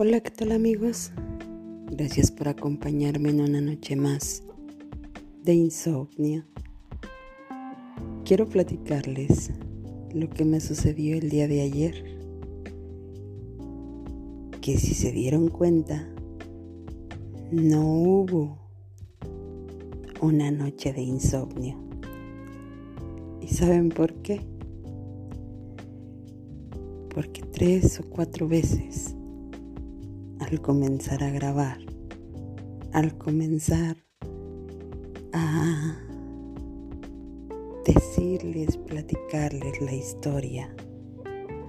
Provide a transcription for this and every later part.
Hola, ¿qué tal amigos? Gracias por acompañarme en una noche más de insomnio. Quiero platicarles lo que me sucedió el día de ayer. Que si se dieron cuenta, no hubo una noche de insomnio. ¿Y saben por qué? Porque tres o cuatro veces al comenzar a grabar, al comenzar a decirles, platicarles la historia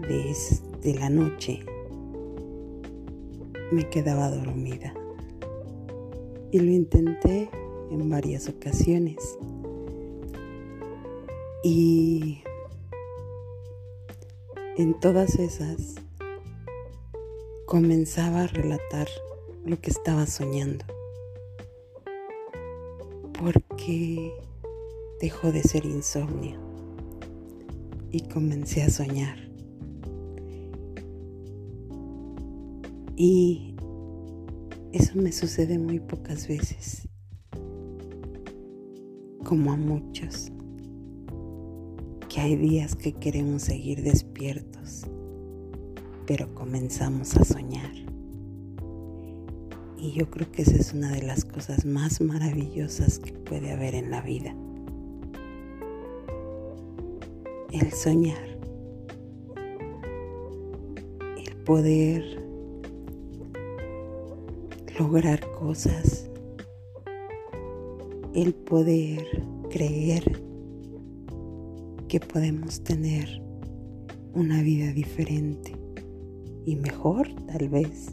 de, la noche, me quedaba dormida. Y lo intenté en varias ocasiones. Y en todas esas comenzaba a relatar lo que estaba soñando. Porque dejó de ser insomnio y comencé a soñar. Y eso me sucede muy pocas veces, como a muchos, que hay días que queremos seguir despiertos pero comenzamos a soñar. Y yo creo que esa es una de las cosas más maravillosas que puede haber en la vida. El soñar. El poder lograr cosas. El poder creer que podemos tener una vida diferente y mejor tal vez.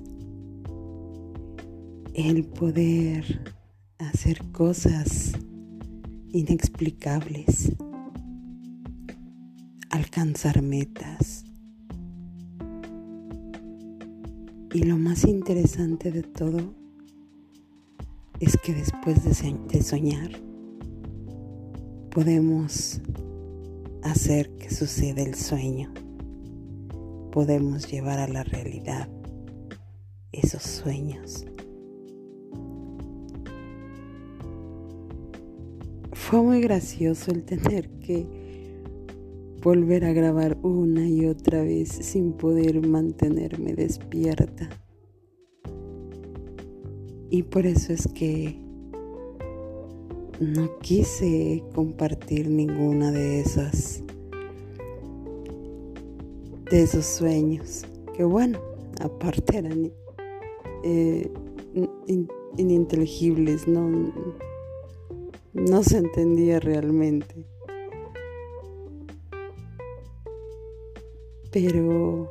El poder hacer cosas inexplicables, alcanzar metas. Y lo más interesante de todo es que después de, soñar podemos hacer que suceda el sueño podemos llevar a la realidad esos sueños. Fue muy gracioso el tener que volver a grabar una y otra vez sin poder mantenerme despierta. Y por eso es que no quise compartir ninguna de esas de esos sueños, que bueno, aparte eran eh, ininteligibles, no, no se entendía realmente. Pero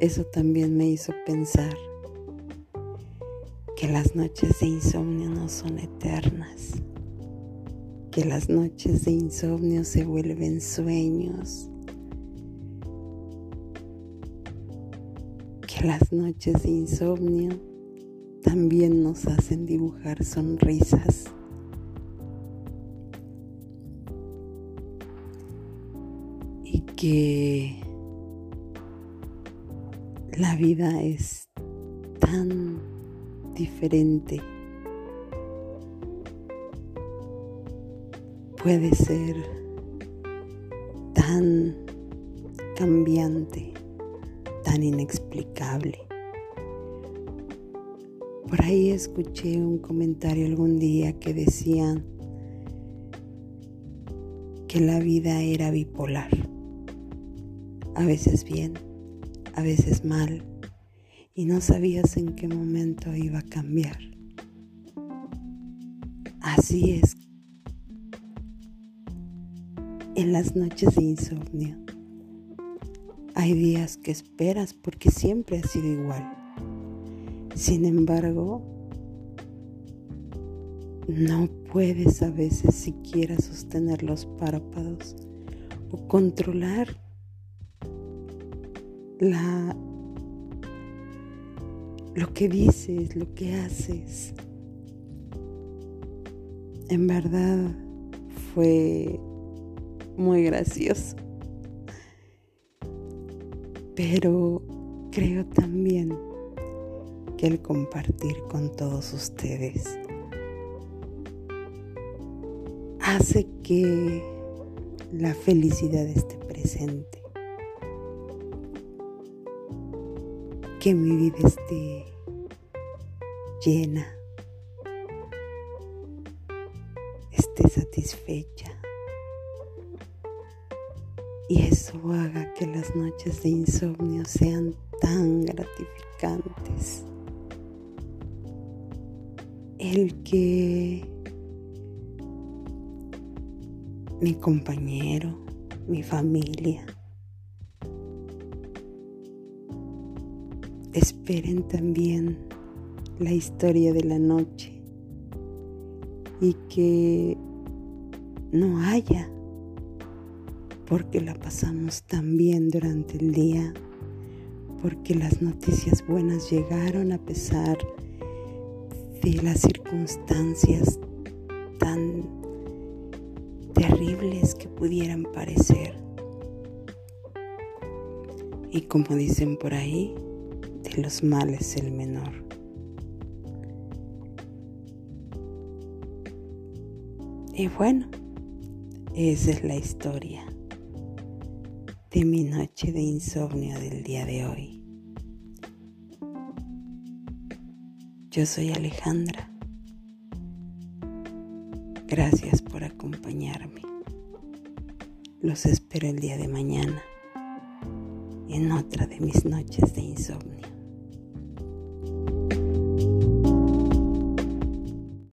eso también me hizo pensar que las noches de insomnio no son eternas, que las noches de insomnio se vuelven sueños las noches de insomnio también nos hacen dibujar sonrisas. Y que la vida es tan diferente. Puede ser tan cambiante tan inexplicable. Por ahí escuché un comentario algún día que decían que la vida era bipolar. A veces bien, a veces mal, y no sabías en qué momento iba a cambiar. Así es. En las noches de insomnio hay días que esperas porque siempre ha sido igual. Sin embargo, no puedes a veces siquiera sostener los párpados o controlar la lo que dices, lo que haces. En verdad fue muy gracioso. Pero creo también que el compartir con todos ustedes hace que la felicidad esté presente, que mi vida esté llena, esté satisfecha. Y eso haga que las noches de insomnio sean tan gratificantes. El que mi compañero, mi familia. Esperen también la historia de la noche y que no haya, porque la pasamos tan bien durante el día, porque las noticias buenas llegaron a pesar de las circunstancias tan terribles que pudieran parecer. Y como dicen por ahí, de los males el menor. Y bueno, esa es la historia de mi noche de insomnio del día de hoy. Yo soy Alejandra. Gracias por acompañarme. Los espero el día de mañana en otra de mis noches de insomnio.